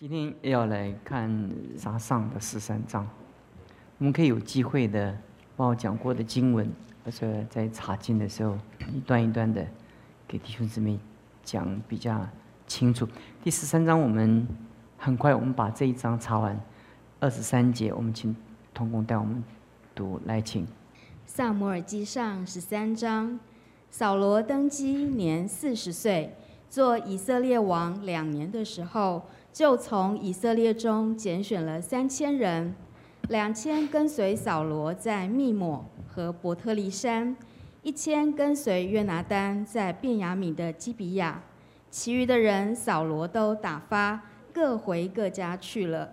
今天要来看沙上的十三章，我们可以有机会的把我讲过的经文，或者在查经的时候一段一段的给弟兄姊妹讲比较清楚。第十三章我们很快我们把这一章查完，二十三节我们请童工带我们读来，请。萨摩尔记上十三章，扫罗登基年四十岁，做以色列王两年的时候。就从以色列中拣选了三千人，两千跟随扫罗在密抹和伯特利山，一千跟随约拿丹在便雅敏的基比亚，其余的人扫罗都打发，各回各家去了。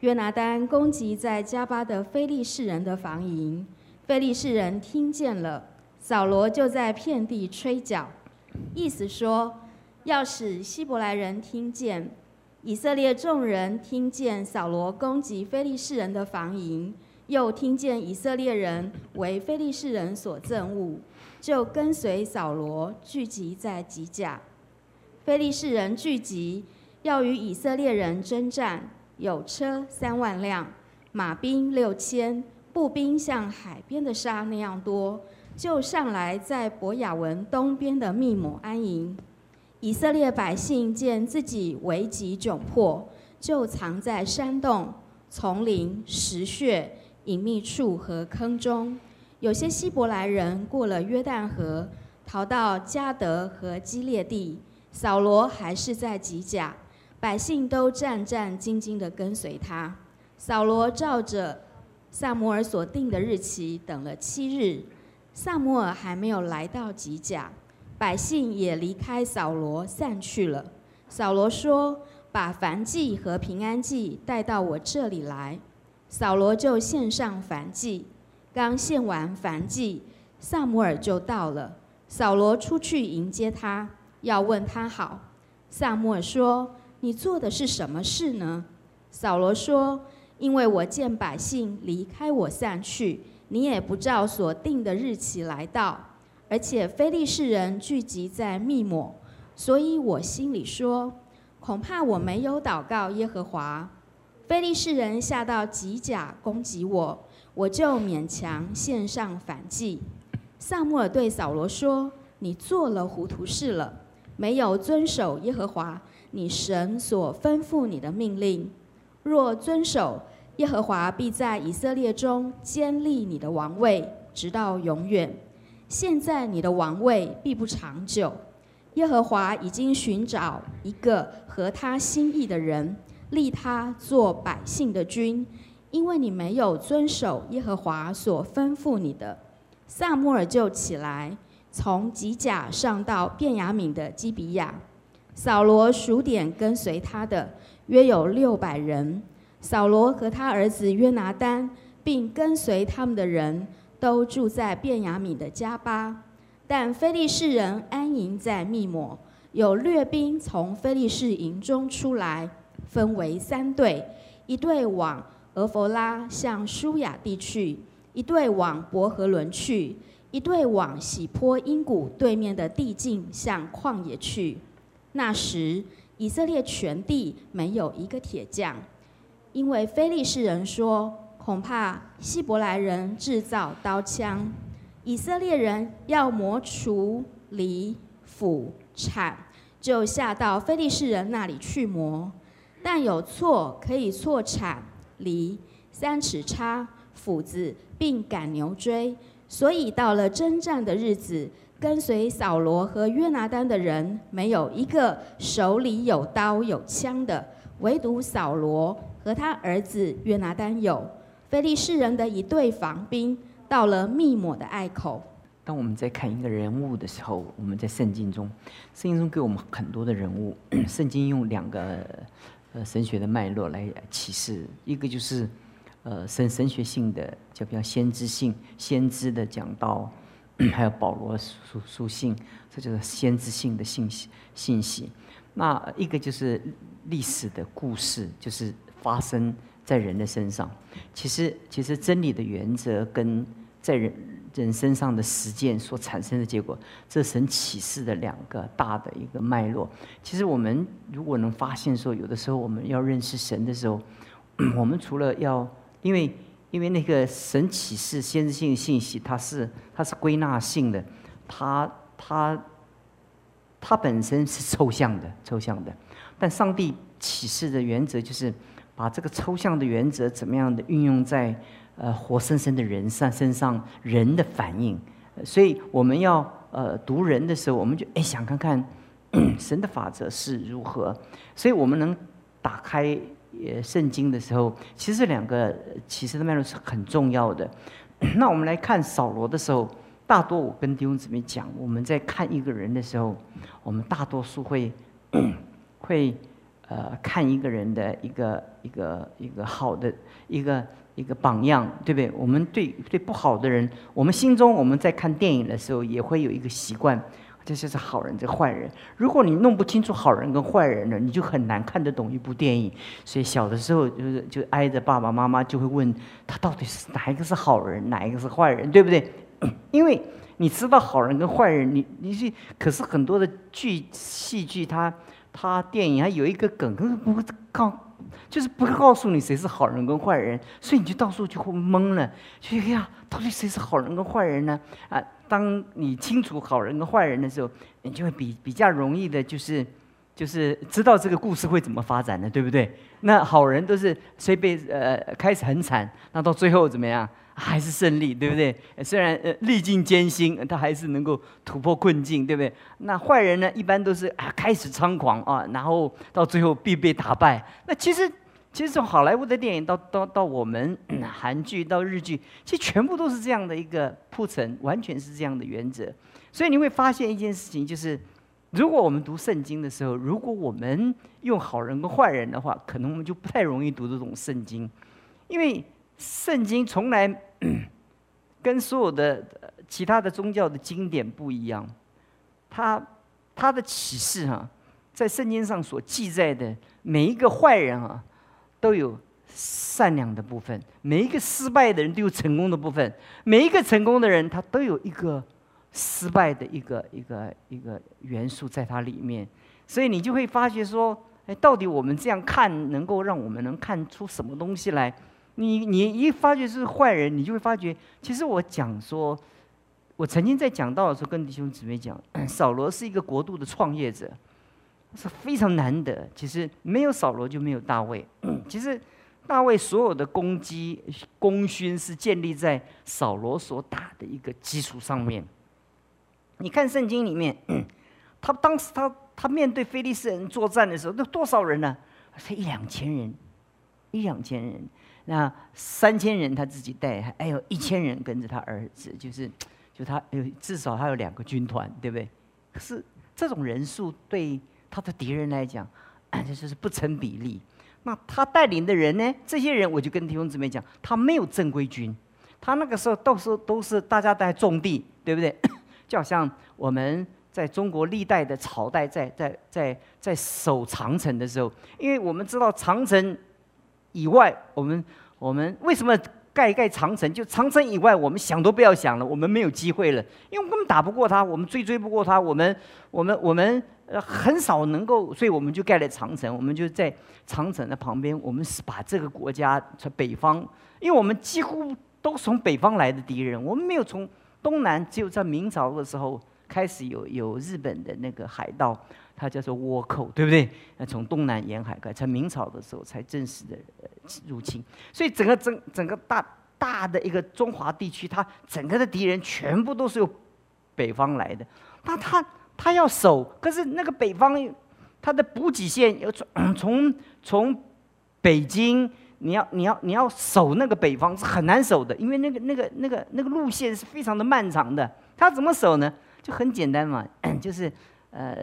约拿丹攻击在加巴的非利士人的防营，非利士人听见了，扫罗就在遍地吹角，意思说要使希伯来人听见。以色列众人听见扫罗攻击非利士人的防营，又听见以色列人为非利士人所憎恶，就跟随扫罗聚集在吉甲。非利士人聚集，要与以色列人征战，有车三万辆，马兵六千，步兵像海边的沙那样多，就上来在伯雅文东边的密抹安营。以色列百姓见自己危急窘迫，就藏在山洞、丛林、石穴、隐秘处和坑中。有些希伯来人过了约旦河，逃到加德和基列地。扫罗还是在吉甲，百姓都战战兢兢地跟随他。扫罗照着萨摩尔所定的日期等了七日，萨摩尔还没有来到吉甲。百姓也离开扫罗散去了。扫罗说：“把燔祭和平安祭带到我这里来。”扫罗就献上燔祭。刚献完燔祭，萨姆尔就到了。扫罗出去迎接他，要问他好。萨姆尔说：“你做的是什么事呢？”扫罗说：“因为我见百姓离开我散去，你也不照所定的日期来到。”而且非利士人聚集在密抹，所以我心里说，恐怕我没有祷告耶和华。非利士人下到吉甲攻击我，我就勉强献上反击。萨穆尔对扫罗说：“你做了糊涂事了，没有遵守耶和华你神所吩咐你的命令。若遵守，耶和华必在以色列中坚立你的王位，直到永远。”现在你的王位必不长久。耶和华已经寻找一个合他心意的人，立他做百姓的君，因为你没有遵守耶和华所吩咐你的。萨穆尔就起来，从吉甲上到便雅敏的基比亚。扫罗数点跟随他的，约有六百人。扫罗和他儿子约拿丹，并跟随他们的人。都住在便雅敏的加巴，但非利士人安营在密抹。有掠兵从非利士营中出来，分为三队：一队往俄弗拉向舒雅地去，一队往伯和伦去，一队往喜坡因谷对面的地境向旷野去。那时以色列全地没有一个铁匠，因为非利士人说。恐怕希伯来人制造刀枪，以色列人要磨锄、犁、斧、铲，就下到非利士人那里去磨。但有错可以错铲、犁、三尺叉、斧子，并赶牛追。所以到了征战的日子，跟随扫罗和约拿丹的人，没有一个手里有刀有枪的，唯独扫罗和他儿子约拿丹有。非利士人的一队防兵到了密抹的隘口。当我们在看一个人物的时候，我们在圣经中，圣经中给我们很多的人物。圣经用两个呃神学的脉络来启示，一个就是呃神神学性的，就比较先知性、先知的讲到，还有保罗书书信，这就是先知性的信息信息。那一个就是历史的故事，就是发生。在人的身上，其实其实真理的原则跟在人人身上的实践所产生的结果，这神启示的两个大的一个脉络。其实我们如果能发现说，有的时候我们要认识神的时候，我们除了要，因为因为那个神启示先知性信息，它是它是归纳性的，它它它本身是抽象的，抽象的。但上帝启示的原则就是把这个抽象的原则怎么样的运用在。呃，活生生的人上身上人的反应，所以我们要呃读人的时候，我们就哎想看看神的法则是如何。所以我们能打开呃圣经的时候，其实两个启示的脉络是很重要的。那我们来看扫罗的时候，大多我跟弟兄姊妹讲，我们在看一个人的时候，我们大多数会 会呃看一个人的一个一个一个好的一个。一个榜样，对不对？我们对对不好的人，我们心中我们在看电影的时候也会有一个习惯，这就是好人，这坏人。如果你弄不清楚好人跟坏人呢，你就很难看得懂一部电影。所以小的时候就是就挨着爸爸妈妈就会问他到底是哪一个是好人，哪一个是坏人，对不对？因为你知道好人跟坏人，你你是可是很多的剧戏剧，它他电影还有一个梗，可是不告。就是不告诉你谁是好人跟坏人，所以你就到时候就会懵了，就哎呀，到底谁是好人跟坏人呢？啊，当你清楚好人跟坏人的时候，你就会比比较容易的，就是就是知道这个故事会怎么发展的，对不对？那好人都是虽被呃开始很惨，那到最后怎么样？还是胜利，对不对？虽然呃历尽艰辛，他还是能够突破困境，对不对？那坏人呢，一般都是啊开始猖狂啊，然后到最后必被打败。那其实其实从好莱坞的电影到到到我们 韩剧到日剧，其实全部都是这样的一个铺陈，完全是这样的原则。所以你会发现一件事情，就是如果我们读圣经的时候，如果我们用好人跟坏人的话，可能我们就不太容易读这种圣经，因为。圣经从来 跟所有的其他的宗教的经典不一样，它它的启示哈，在圣经上所记载的每一个坏人啊，都有善良的部分；每一个失败的人都有成功的部分；每一个成功的人，他都有一个失败的一个一个一个元素在它里面。所以你就会发觉说，哎，到底我们这样看，能够让我们能看出什么东西来？你你一发觉是坏人，你就会发觉，其实我讲说，我曾经在讲到的时候跟弟兄姊妹讲，扫罗是一个国度的创业者，是非常难得。其实没有扫罗就没有大卫。其实大卫所有的攻击功勋是建立在扫罗所打的一个基础上面。你看圣经里面，他当时他他面对菲利斯人作战的时候，那多少人呢？才一两千人，一两千人。那三千人他自己带，还有一千人跟着他儿子，就是，就他有至少他有两个军团，对不对？可是这种人数对他的敌人来讲，就是不成比例。那他带领的人呢？这些人我就跟弟兄姊妹讲，他没有正规军，他那个时候到时候都是大家在种地，对不对？就好像我们在中国历代的朝代在在在在守长城的时候，因为我们知道长城。以外，我们我们为什么盖一盖长城？就长城以外，我们想都不要想了，我们没有机会了，因为根本打不过他，我们追追不过他，我们我们我们呃很少能够，所以我们就盖了长城，我们就在长城的旁边，我们是把这个国家从北方，因为我们几乎都是从北方来的敌人，我们没有从东南，只有在明朝的时候开始有有日本的那个海盗。它叫做倭寇，对不对？那从东南沿海开，才明朝的时候才正式的入侵。所以整个整整个大大的一个中华地区，它整个的敌人全部都是由北方来的。那他他要守，可是那个北方，它的补给线要从从从北京，你要你要你要守那个北方是很难守的，因为那个那个那个那个路线是非常的漫长的。他怎么守呢？就很简单嘛，就是。呃，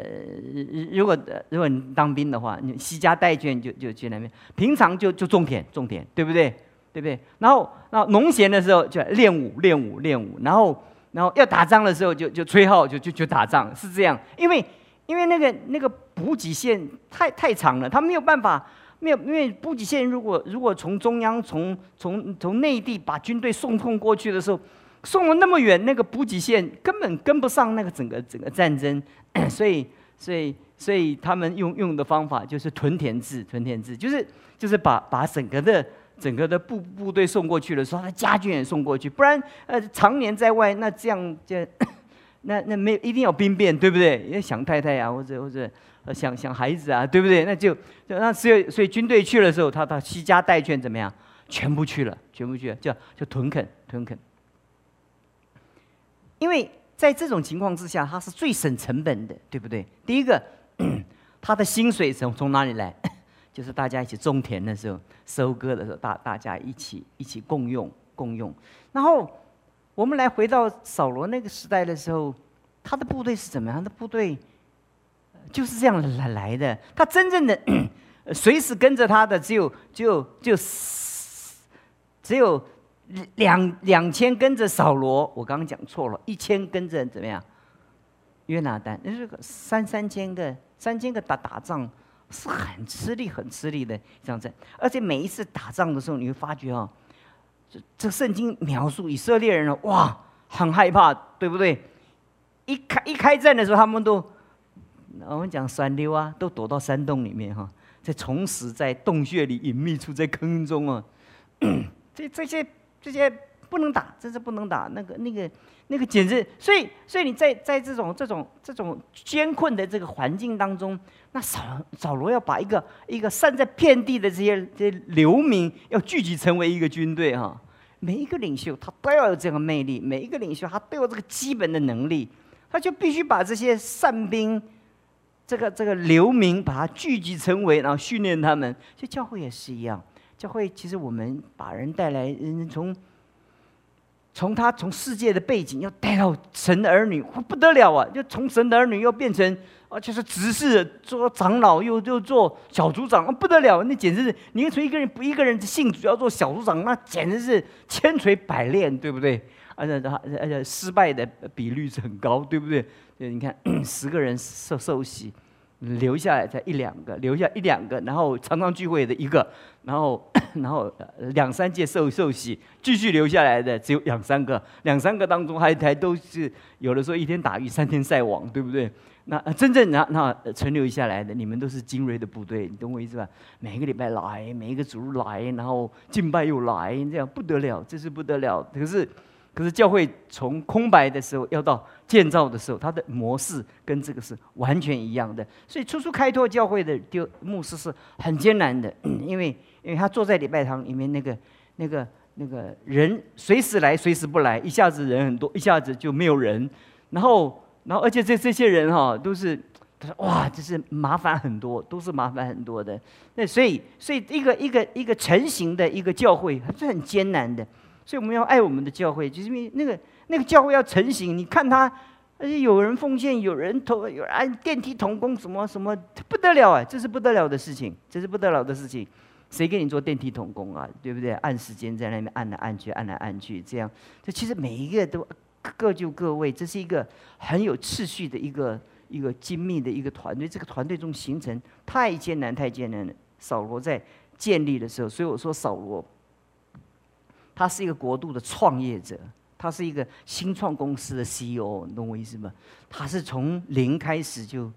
如果如果你当兵的话，你西家带眷就就去那边，平常就就种田种田，对不对？对不对？然后那农闲的时候就练武练武练武，然后然后要打仗的时候就就吹号就就就打仗，是这样。因为因为那个那个补给线太太长了，他没有办法，没有因为补给线如果如果从中央从从从内地把军队送送过去的时候。送了那么远，那个补给线根本跟不上那个整个整个战争，所以所以所以他们用用的方法就是屯田制，屯田制就是就是把把整个的整个的部部队送过去的时候，他家眷也送过去，不然呃常年在外，那这样就 那那没有一定要兵变，对不对？因为想太太啊，或者或者呃想想孩子啊，对不对？那就就那所以所以军队去的时候，他他西家带眷怎么样？全部去了，全部去了，叫叫屯垦屯垦。因为在这种情况之下，他是最省成本的，对不对？第一个，他的薪水从从哪里来？就是大家一起种田的时候，收割的时候，大大家一起一起共用共用。然后我们来回到扫罗那个时代的时候，他的部队是怎么样？的部队就是这样来来的。他真正的 随时跟着他的只有就就只有。两两千跟着扫罗，我刚刚讲错了，一千跟着怎么样？约拿丹，那是三三千个，三千个打打仗是很吃力、很吃力的这样子。而且每一次打仗的时候，你会发觉哦，这这圣经描述以色列人呢，哇，很害怕，对不对？一开一开战的时候，他们都我们讲酸溜啊，都躲到山洞里面哈，在从死在洞穴里隐秘处，在坑中啊，这这些。这些不能打，真是不能打。那个、那个、那个，简直……所以，所以你在在这种、这种、这种艰困的这个环境当中，那扫扫罗要把一个一个散在遍地的这些这些流民，要聚集成为一个军队哈。每一个领袖他都要有这个魅力，每一个领袖他都有这个基本的能力，他就必须把这些散兵、这个这个流民，把他聚集成为，然后训练他们。就教会也是一样。教会其实我们把人带来，人从从他从世界的背景要带到神的儿女，不得了啊！就从神的儿女又变成，而且是执事做长老，又又做小组长，不得了！那简直是，你从一个人不一个人的信主要做小组长，那简直是千锤百炼，对不对？而且而且失败的比率是很高，对不对？对，你看十个人受受洗。留下来才一两个，留下一两个，然后常常聚会的一个，然后 然后两三届受受洗，继续留下来的只有两三个，两三个当中还还都是有的时候一天打鱼三天晒网，对不对？那真正那那存留下来的，你们都是精锐的部队，你懂我意思吧？每一个礼拜来，每一个主日来，然后敬拜又来，这样不得了，这是不得了。可是。可是教会从空白的时候要到建造的时候，它的模式跟这个是完全一样的。所以初初开拓教会的丢牧师是很艰难的，因为因为他坐在礼拜堂里面，那个那个那个人随时来随时不来，一下子人很多，一下子就没有人。然后然后而且这这些人哈都是他说哇，这是麻烦很多，都是麻烦很多的。那所以所以一个一个一个成型的一个教会还是很艰难的。所以我们要爱我们的教会，就是因为那个那个教会要成型。你看他，而且有人奉献，有人投，有人按电梯同工，什么什么不得了啊！这是不得了的事情，这是不得了的事情。谁给你做电梯同工啊？对不对？按时间在那边按来按去，按来按去，这样。这其实每一个都各就各位，这是一个很有秩序的一个一个精密的一个团队。这个团队中形成太艰难，太艰难了。扫罗在建立的时候，所以我说扫罗。他是一个国度的创业者，他是一个新创公司的 CEO，你懂我意思吗？他是从零开始就，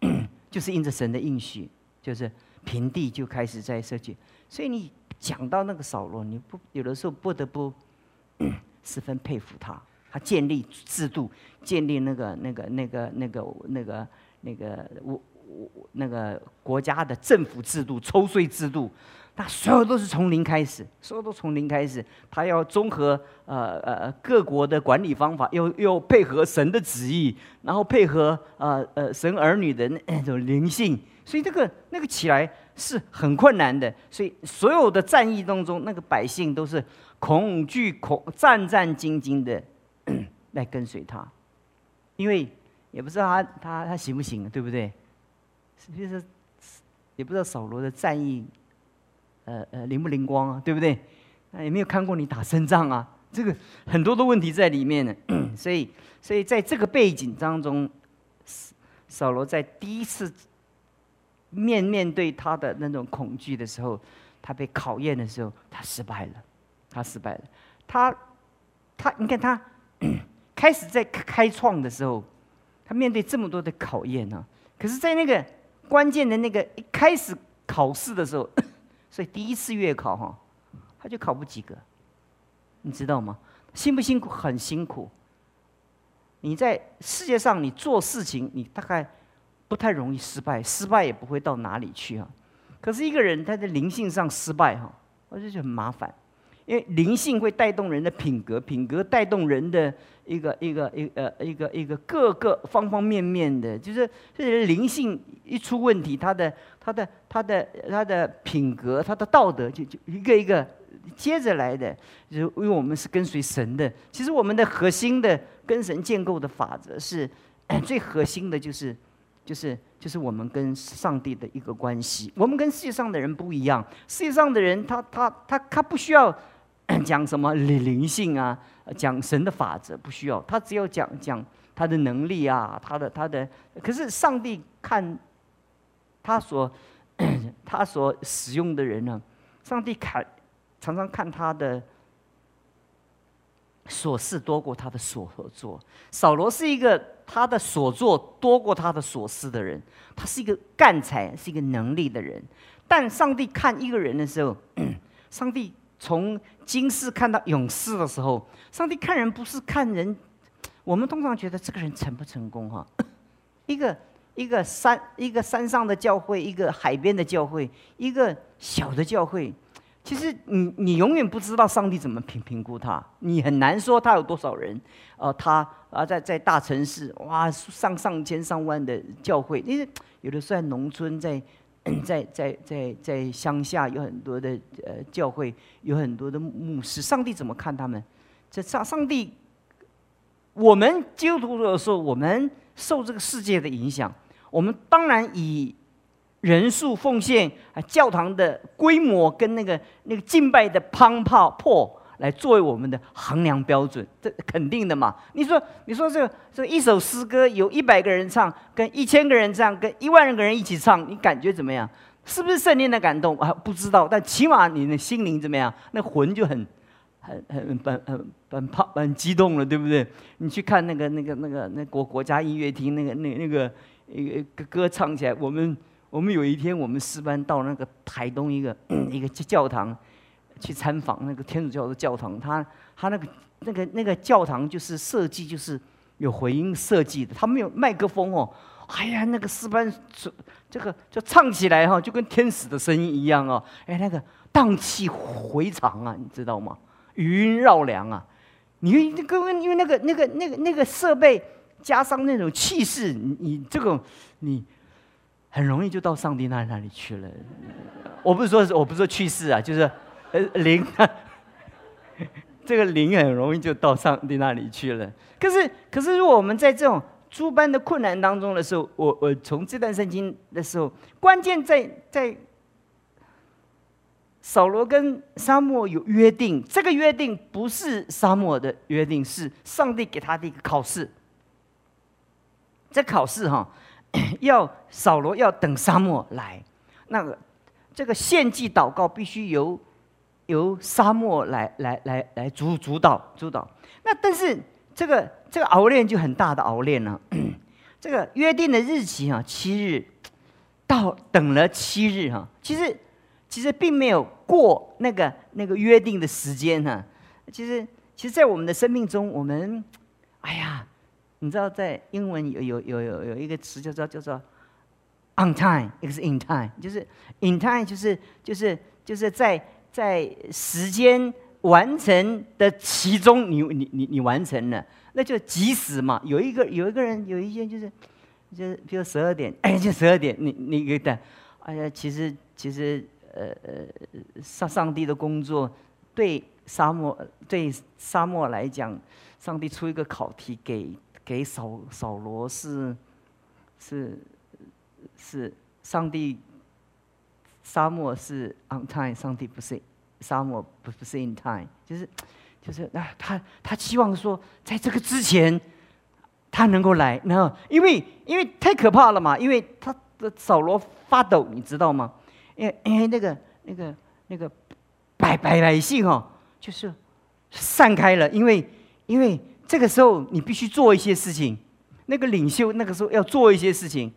就是应着神的应许，就是平地就开始在设计。所以你讲到那个扫罗，你不有的时候不得不 十分佩服他。他建立制度，建立那个那个那个那个那个那个我我那个国家的政府制度、抽税制度。那所有都是从零开始，所有都从零开始。他要综合呃呃各国的管理方法，又又配合神的旨意，然后配合呃呃神儿女的那种灵性，所以这个那个起来是很困难的。所以所有的战役当中，那个百姓都是恐惧恐战战兢兢的 来跟随他，因为也不知道他他他行不行，对不对？其实也不知道扫罗的战役。呃呃，灵不灵光啊？对不对？那也没有看过你打胜仗啊？这个很多的问题在里面呢。所以，所以在这个背景当中，扫罗在第一次面面对他的那种恐惧的时候，他被考验的时候，他失败了，他失败了。他他你看他 开始在开创的时候，他面对这么多的考验呢，可是，在那个关键的那个一开始考试的时候，所以第一次月考哈，他就考不及格，你知道吗？辛不辛苦？很辛苦。你在世界上，你做事情，你大概不太容易失败，失败也不会到哪里去啊。可是一个人他在灵性上失败哈，我就觉得很麻烦，因为灵性会带动人的品格，品格带动人的一个一个一呃一个一个各个方方面面的，就是这灵性一出问题，他的他的他的他的品格，他的道德就就一个一个接着来的，就因为我们是跟随神的，其实我们的核心的。跟神建构的法则是最核心的，就是就是就是我们跟上帝的一个关系。我们跟世界上的人不一样，世界上的人他他他他不需要讲什么灵灵性啊，讲神的法则不需要，他只要讲讲他的能力啊，他的他的。可是上帝看他所他所使用的人呢，上帝看常常看他的。所事多过他的所作。扫罗是一个他的所作多过他的所思的人，他是一个干才，是一个能力的人。但上帝看一个人的时候，上帝从今世看到永世的时候，上帝看人不是看人。我们通常觉得这个人成不成功哈？一个一个山一个山上的教会，一个海边的教会，一个小的教会。其实你你永远不知道上帝怎么评评估他，你很难说他有多少人，呃，他啊在在大城市哇上上千上万的教会，因为有的时候在农村，在在在在在乡下有很多的呃教会，有很多的牧师，上帝怎么看他们？这上上帝，我们基督徒的时候，我们受这个世界的影响，我们当然以。人数奉献啊，教堂的规模跟那个那个敬拜的乓炮破来作为我们的衡量标准，这肯定的嘛？你说，你说这这一首诗歌有一百个人唱，跟一千个人唱，跟一万人个人一起唱，你感觉怎么样？是不是圣灵的感动啊？不知道，但起码你的心灵怎么样？那魂就很很很很很很怕很激动了，对不对？你去看那个那个那个那国国家音乐厅那个那那个一个歌唱起来，我们。我们有一天，我们师班到那个台东一个 一个教堂去参访，那个天主教的教堂，他他那个那个那个教堂就是设计就是有回音设计的，他没有麦克风哦，哎呀，那个师班这这个就唱起来哈，就跟天使的声音一样哦，哎，那个荡气回肠啊，你知道吗？余音绕梁啊，你因为因为那个那个那个那个设备加上那种气势，你你这个你。很容易就到上帝那那里去了。我不是说，我不是说去世啊，就是呃灵，这个灵很容易就到上帝那里去了。可是，可是，如果我们在这种诸般的困难当中的时候，我我从这段圣经的时候，关键在在扫罗跟沙漠有约定，这个约定不是沙漠的约定，是上帝给他的一个考试。这考试哈。要扫罗要等沙漠来，那个这个献祭祷告必须由由沙漠来来来来主主导主导。那但是这个这个熬炼就很大的熬炼了。这个约定的日期哈，七日到等了七日哈，其实其实并没有过那个那个约定的时间哈。其实其实，在我们的生命中，我们。你知道，在英文有有有有有一个词叫做叫做 on time，一个是 in time，就是 in time 就是就是就是在在时间完成的其中，你你你你完成了，那就及时嘛。有一个有一个人有一些就是就是比如十二点，哎，就十二点，你你给等，哎呀，其实其实呃呃上上帝的工作对沙漠对沙漠来讲，上帝出一个考题给。给扫扫罗是是是上帝，沙漠是 on time，上帝不是沙漠不不是 in time，就是就是啊，他他期望说，在这个之前他能够来，然后因为因为太可怕了嘛，因为他的扫罗发抖，你知道吗？因为因为那个那个那个百百百姓哦，就是散开了，因为。因为这个时候你必须做一些事情，那个领袖那个时候要做一些事情。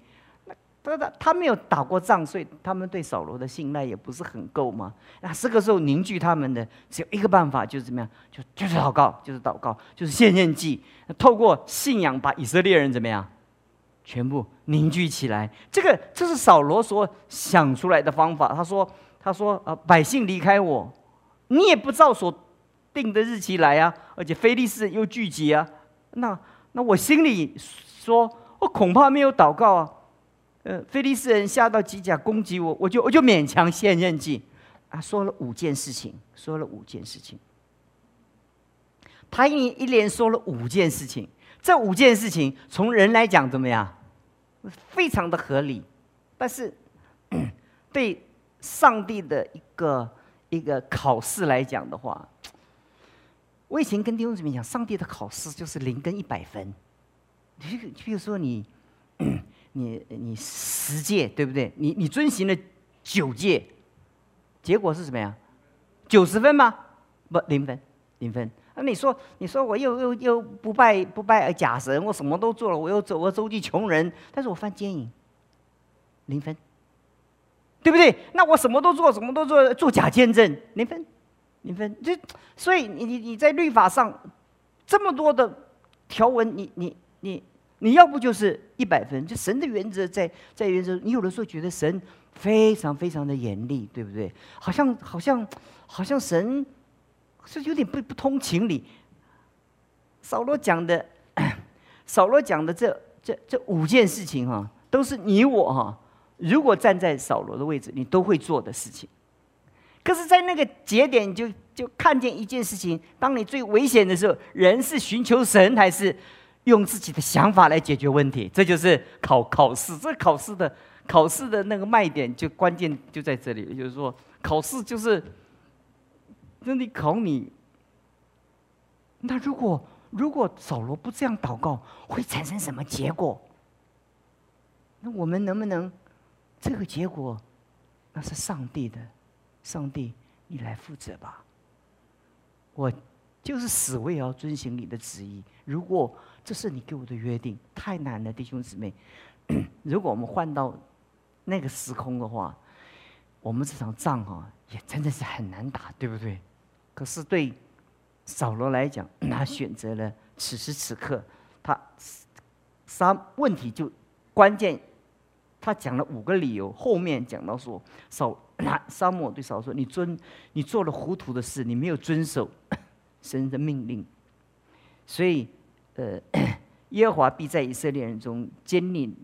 他他他没有打过仗，所以他们对扫罗的信赖也不是很够嘛。那这个时候凝聚他们的只有一个办法，就是怎么样？就就是祷告，就是祷告，就是献献祭，透过信仰把以色列人怎么样，全部凝聚起来。这个这是扫罗所想出来的方法。他说他说啊，百姓离开我，你也不照所定的日期来啊，而且非利士又聚集啊。那那我心里说，我恐怕没有祷告啊。呃，菲利斯人下到机甲攻击我，我就我就勉强献任祭，啊，说了五件事情，说了五件事情。他一一连说了五件事情，这五件事情从人来讲怎么样？非常的合理，但是对上帝的一个一个考试来讲的话，我以前跟弟兄姊妹讲，上帝的考试就是零跟一百分。你比如说你。你你十戒对不对？你你遵循了九戒，结果是什么呀？九十分吗？不，零分，零分。那你说，你说我又又又不拜不拜假神，我什么都做了，我又走我周济穷人，但是我犯奸淫，零分，对不对？那我什么都做，什么都做，做假见证，零分，零分。就所以你你你在律法上这么多的条文，你你你。你要不就是一百分，就神的原则在在原则。你有的时候觉得神非常非常的严厉，对不对？好像好像好像神是有点不不通情理。扫罗讲的，扫罗讲的这这这五件事情哈，都是你我哈，如果站在扫罗的位置，你都会做的事情。可是，在那个节点，就就看见一件事情：当你最危险的时候，人是寻求神还是？用自己的想法来解决问题，这就是考考试。这考试的考试的那个卖点，就关键就在这里。就是说，考试就是那你考你。那如果如果扫罗不这样祷告，会产生什么结果？那我们能不能这个结果？那是上帝的，上帝，你来负责吧。我就是死，我也要遵循你的旨意。如果这是你给我的约定，太难了，弟兄姊妹。如果我们换到那个时空的话，我们这场仗啊，也真的是很难打，对不对？可是对扫罗来讲，他选择了此时此刻，他三问题就关键，他讲了五个理由，后面讲到说扫那沙漠对扫罗说：“你遵你做了糊涂的事，你没有遵守 神的命令，所以。”呃，耶和华必在以色列人中坚立。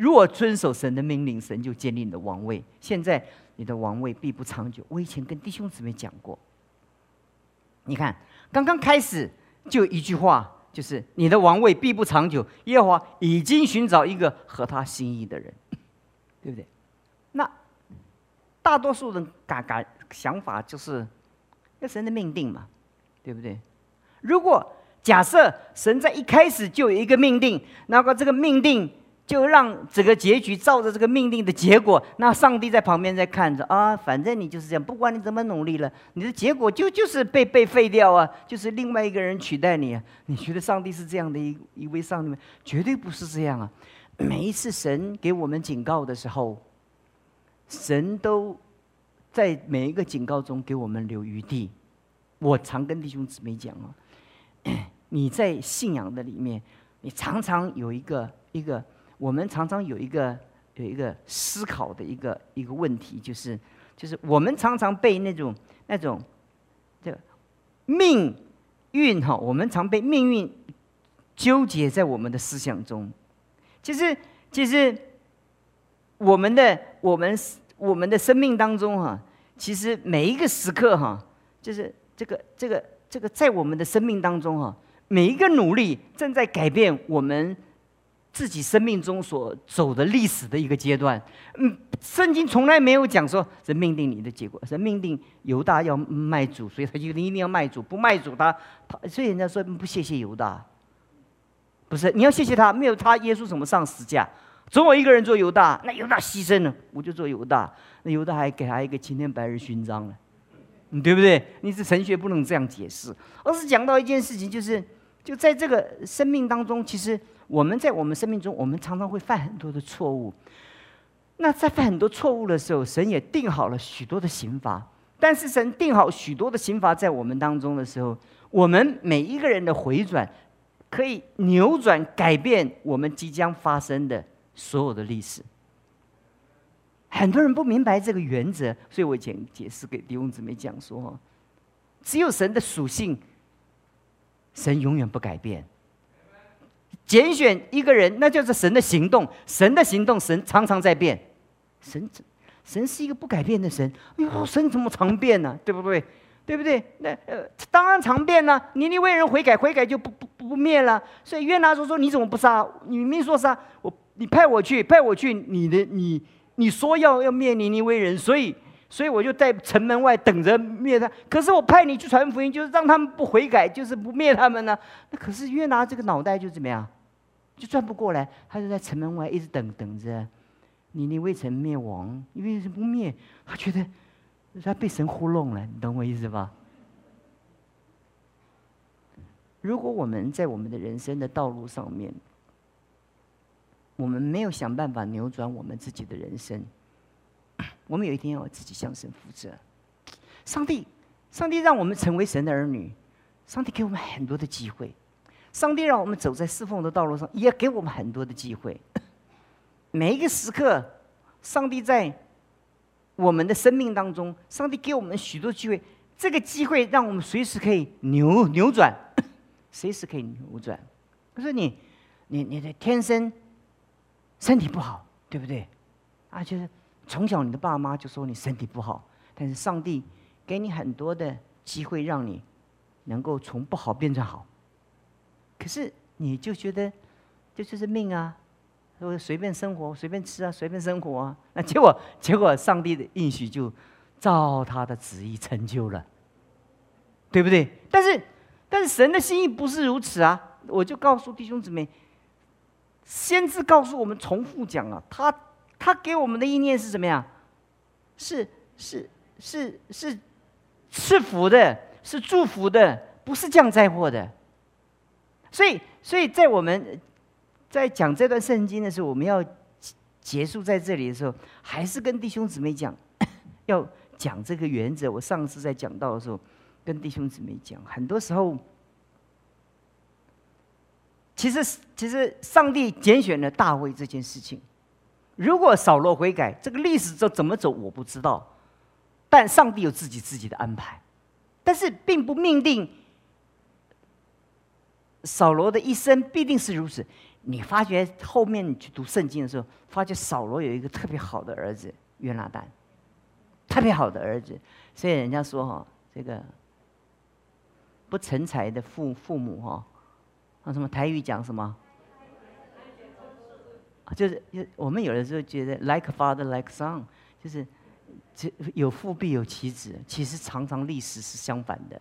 若遵守神的命令，神就坚立你的王位。现在你的王位必不长久。我以前跟弟兄姊妹讲过，你看，刚刚开始就一句话，就是你的王位必不长久。耶和华已经寻找一个合他心意的人，对不对？那大多数人感感想法就是，那神的命定嘛，对不对？如果假设神在一开始就有一个命定，那个这个命定就让整个结局照着这个命定的结果，那上帝在旁边在看着啊，反正你就是这样，不管你怎么努力了，你的结果就就是被被废掉啊，就是另外一个人取代你啊。你觉得上帝是这样的一一位上帝吗？绝对不是这样啊！每一次神给我们警告的时候，神都在每一个警告中给我们留余地。我常跟弟兄姊妹讲啊。你在信仰的里面，你常常有一个一个，我们常常有一个有一个思考的一个一个问题，就是就是我们常常被那种那种这命运哈，我们常被命运纠结在我们的思想中。其实其实我们的我们我们的生命当中哈，其实每一个时刻哈，就是这个这个。这个在我们的生命当中哈，每一个努力正在改变我们自己生命中所走的历史的一个阶段。嗯，圣经从来没有讲说是命定你的结果，是命定犹大要卖主，所以他就一定要卖主，不卖主他他，所以人家说不谢谢犹大，不是你要谢谢他，没有他耶稣怎么上十字架？总有一个人做犹大，那犹大牺牲了，我就做犹大，那犹大还给他一个青天白日勋章了。对不对？你是神学不能这样解释，而是讲到一件事情，就是就在这个生命当中，其实我们在我们生命中，我们常常会犯很多的错误。那在犯很多错误的时候，神也定好了许多的刑罚。但是神定好许多的刑罚在我们当中的时候，我们每一个人的回转，可以扭转改变我们即将发生的所有的历史。很多人不明白这个原则，所以我以前解释给弟兄姊妹讲说：，只有神的属性。神永远不改变。拣选一个人，那就是神的行动。神的行动，神常常在变。神，神是一个不改变的神。哎呦，神怎么常变呢？对不对？对不对？那呃，当然常变呢。你你为人悔改，悔改就不不不灭了。所以约拿说说，你怎么不杀？你明说杀我，你派我去，派我去，你的你你说要要灭你，你为人，所以。所以我就在城门外等着灭他。可是我派你去传福音，就是让他们不悔改，就是不灭他们呢。那可是约拿这个脑袋就怎么样，就转不过来。他就在城门外一直等等着，你你未曾灭亡，因为是不灭。他觉得他被神糊弄了，你懂我意思吧？如果我们在我们的人生的道路上面，我们没有想办法扭转我们自己的人生。我们有一天要自己向神负责。上帝，上帝让我们成为神的儿女，上帝给我们很多的机会，上帝让我们走在侍奉的道路上，也给我们很多的机会。每一个时刻，上帝在我们的生命当中，上帝给我们许多机会。这个机会让我们随时可以扭扭转，随时可以扭转。可是你，你你的天生身体不好，对不对？啊，就是。从小你的爸妈就说你身体不好，但是上帝给你很多的机会，让你能够从不好变成好。可是你就觉得这就是命啊，说随便生活、随便吃啊、随便生活啊。那结果结果上帝的应许就照他的旨意成就了，对不对？但是但是神的心意不是如此啊！我就告诉弟兄姊妹，先知告诉我们，重复讲啊，他。他给我们的意念是什么呀？是是是是赐福的，是祝福的，不是降灾祸的。所以，所以在我们在讲这段圣经的时候，我们要结束在这里的时候，还是跟弟兄姊妹讲，要讲这个原则。我上次在讲到的时候，跟弟兄姊妹讲，很多时候，其实其实上帝拣选了大卫这件事情。如果扫罗悔改，这个历史走怎么走我不知道，但上帝有自己自己的安排，但是并不命定扫罗的一生必定是如此。你发觉后面你去读圣经的时候，发觉扫罗有一个特别好的儿子约拿丹，特别好的儿子，所以人家说哈，这个不成才的父父母哈，啊什么台语讲什么？就是，我们有的时候觉得 like father like son，就是这有父必有其子。其实常常历史是相反的，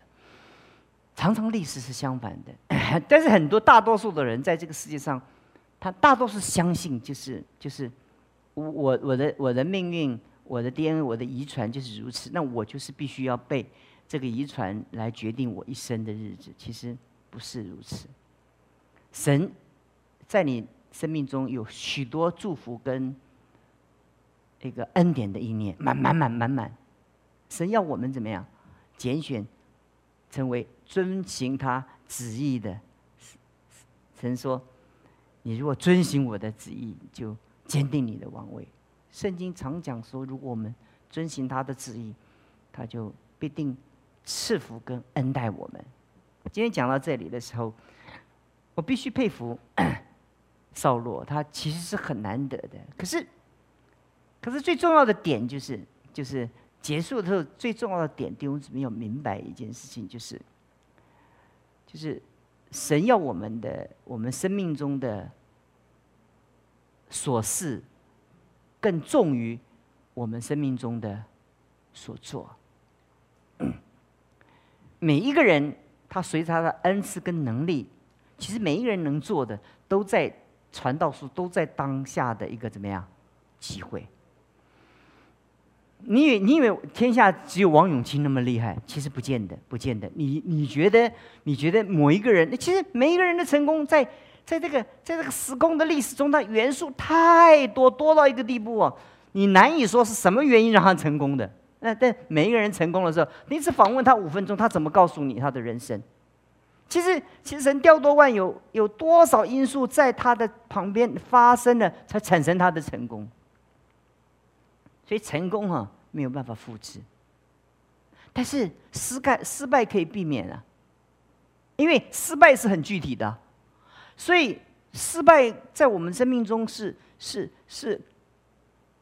常常历史是相反的。但是很多大多数的人在这个世界上，他大多数相信就是就是我我我的我的命运，我的 DNA，我的遗传就是如此。那我就是必须要被这个遗传来决定我一生的日子。其实不是如此。神在你。生命中有许多祝福跟一个恩典的意念，满满满满满。神要我们怎么样？拣选成为遵行他旨意的。神说：“你如果遵行我的旨意，就坚定你的王位。”圣经常讲说，如果我们遵行他的旨意，他就必定赐福跟恩待我们。今天讲到这里的时候，我必须佩服。扫罗他其实是很难得的，可是，可是最重要的点就是，就是结束的时候最重要的点，弟兄姊妹要明白一件事情，就是，就是神要我们的，我们生命中的所事，更重于我们生命中的所做。每一个人，他随着他的恩赐跟能力，其实每一个人能做的，都在。传道书都在当下的一个怎么样机会？你以为你以为天下只有王永庆那么厉害？其实不见得，不见得。你你觉得你觉得某一个人，那其实每一个人的成功，在在这个在这个时空的历史中，它元素太多，多到一个地步哦，你难以说是什么原因让他成功的。那但每一个人成功的时候，你只访问他五分钟，他怎么告诉你他的人生？其实其实神调多万有有多少因素在他的旁边发生了，才产生他的成功。所以成功哈。没有办法复制，但是失败失败可以避免啊，因为失败是很具体的，所以失败在我们生命中是是是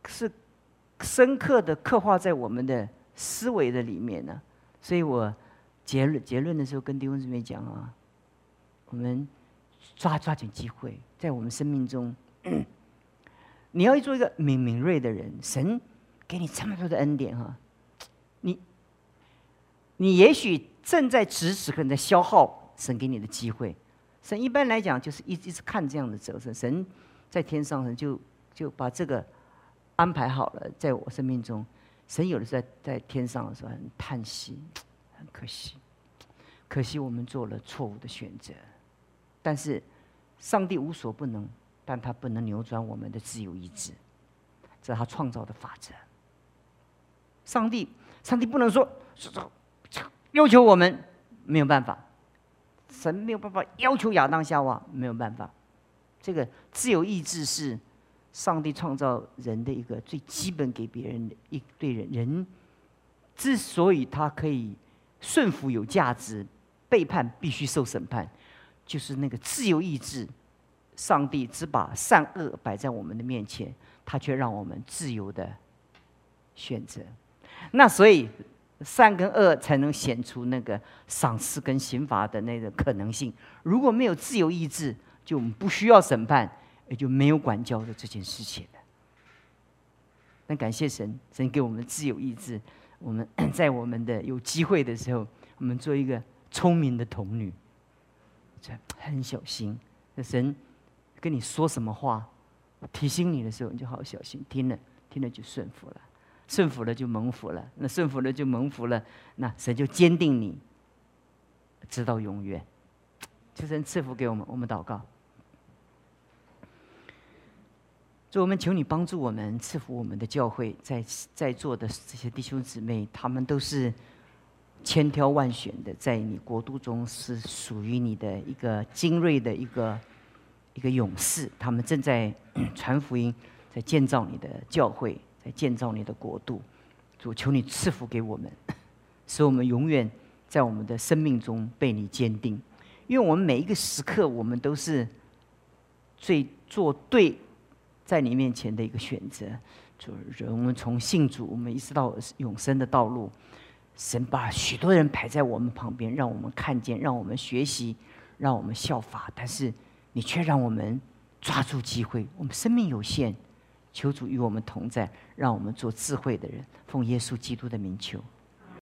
是深刻的刻画在我们的思维的里面呢。所以我结论结论的时候跟弟兄姊妹讲啊，我们抓抓紧机会，在我们生命中，你要做一个敏敏锐的人，神。给你这么多的恩典哈，你，你也许正在此时可能在消耗神给你的机会。神一般来讲就是一一直看这样的折射，神在天上神就就把这个安排好了，在我生命中，神有的在在天上的时候很叹息，可惜，可惜我们做了错误的选择。但是上帝无所不能，但他不能扭转我们的自由意志，这是他创造的法则。上帝，上帝不能说，要求我们没有办法，神没有办法要求亚当夏娃没有办法。这个自由意志是上帝创造人的一个最基本给别人的一对人人之所以他可以顺服有价值，背叛必须受审判，就是那个自由意志。上帝只把善恶摆在我们的面前，他却让我们自由的选择。那所以，善跟恶才能显出那个赏赐跟刑罚的那个可能性。如果没有自由意志，就不需要审判，也就没有管教的这件事情了。那感谢神，神给我们自由意志，我们 在我们的有机会的时候，我们做一个聪明的童女，很小心。那神跟你说什么话，提醒你的时候，你就好小心，听了听了就顺服了。顺服了就蒙福了，那顺服了就蒙福了，那神就坚定你，直到永远。求神赐福给我们，我们祷告。主，我们求你帮助我们，赐福我们的教会，在在座的这些弟兄姊妹，他们都是千挑万选的，在你国度中是属于你的一个精锐的一个一个勇士，他们正在传福音，在建造你的教会。在建造你的国度，主求你赐福给我们，使我们永远在我们的生命中被你坚定。因为我们每一个时刻，我们都是最做对在你面前的一个选择。主，我们从信主，我们一直到永生的道路，神把许多人排在我们旁边，让我们看见，让我们学习，让我们效法。但是你却让我们抓住机会，我们生命有限。求主与我们同在，让我们做智慧的人。奉耶稣基督的名求。